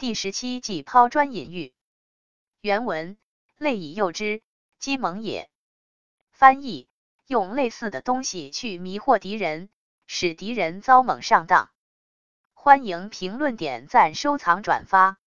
第十七计抛砖引玉。原文：类以诱之，鸡蒙也。翻译：用类似的东西去迷惑敌人，使敌人遭猛上当。欢迎评论、点赞、收藏、转发。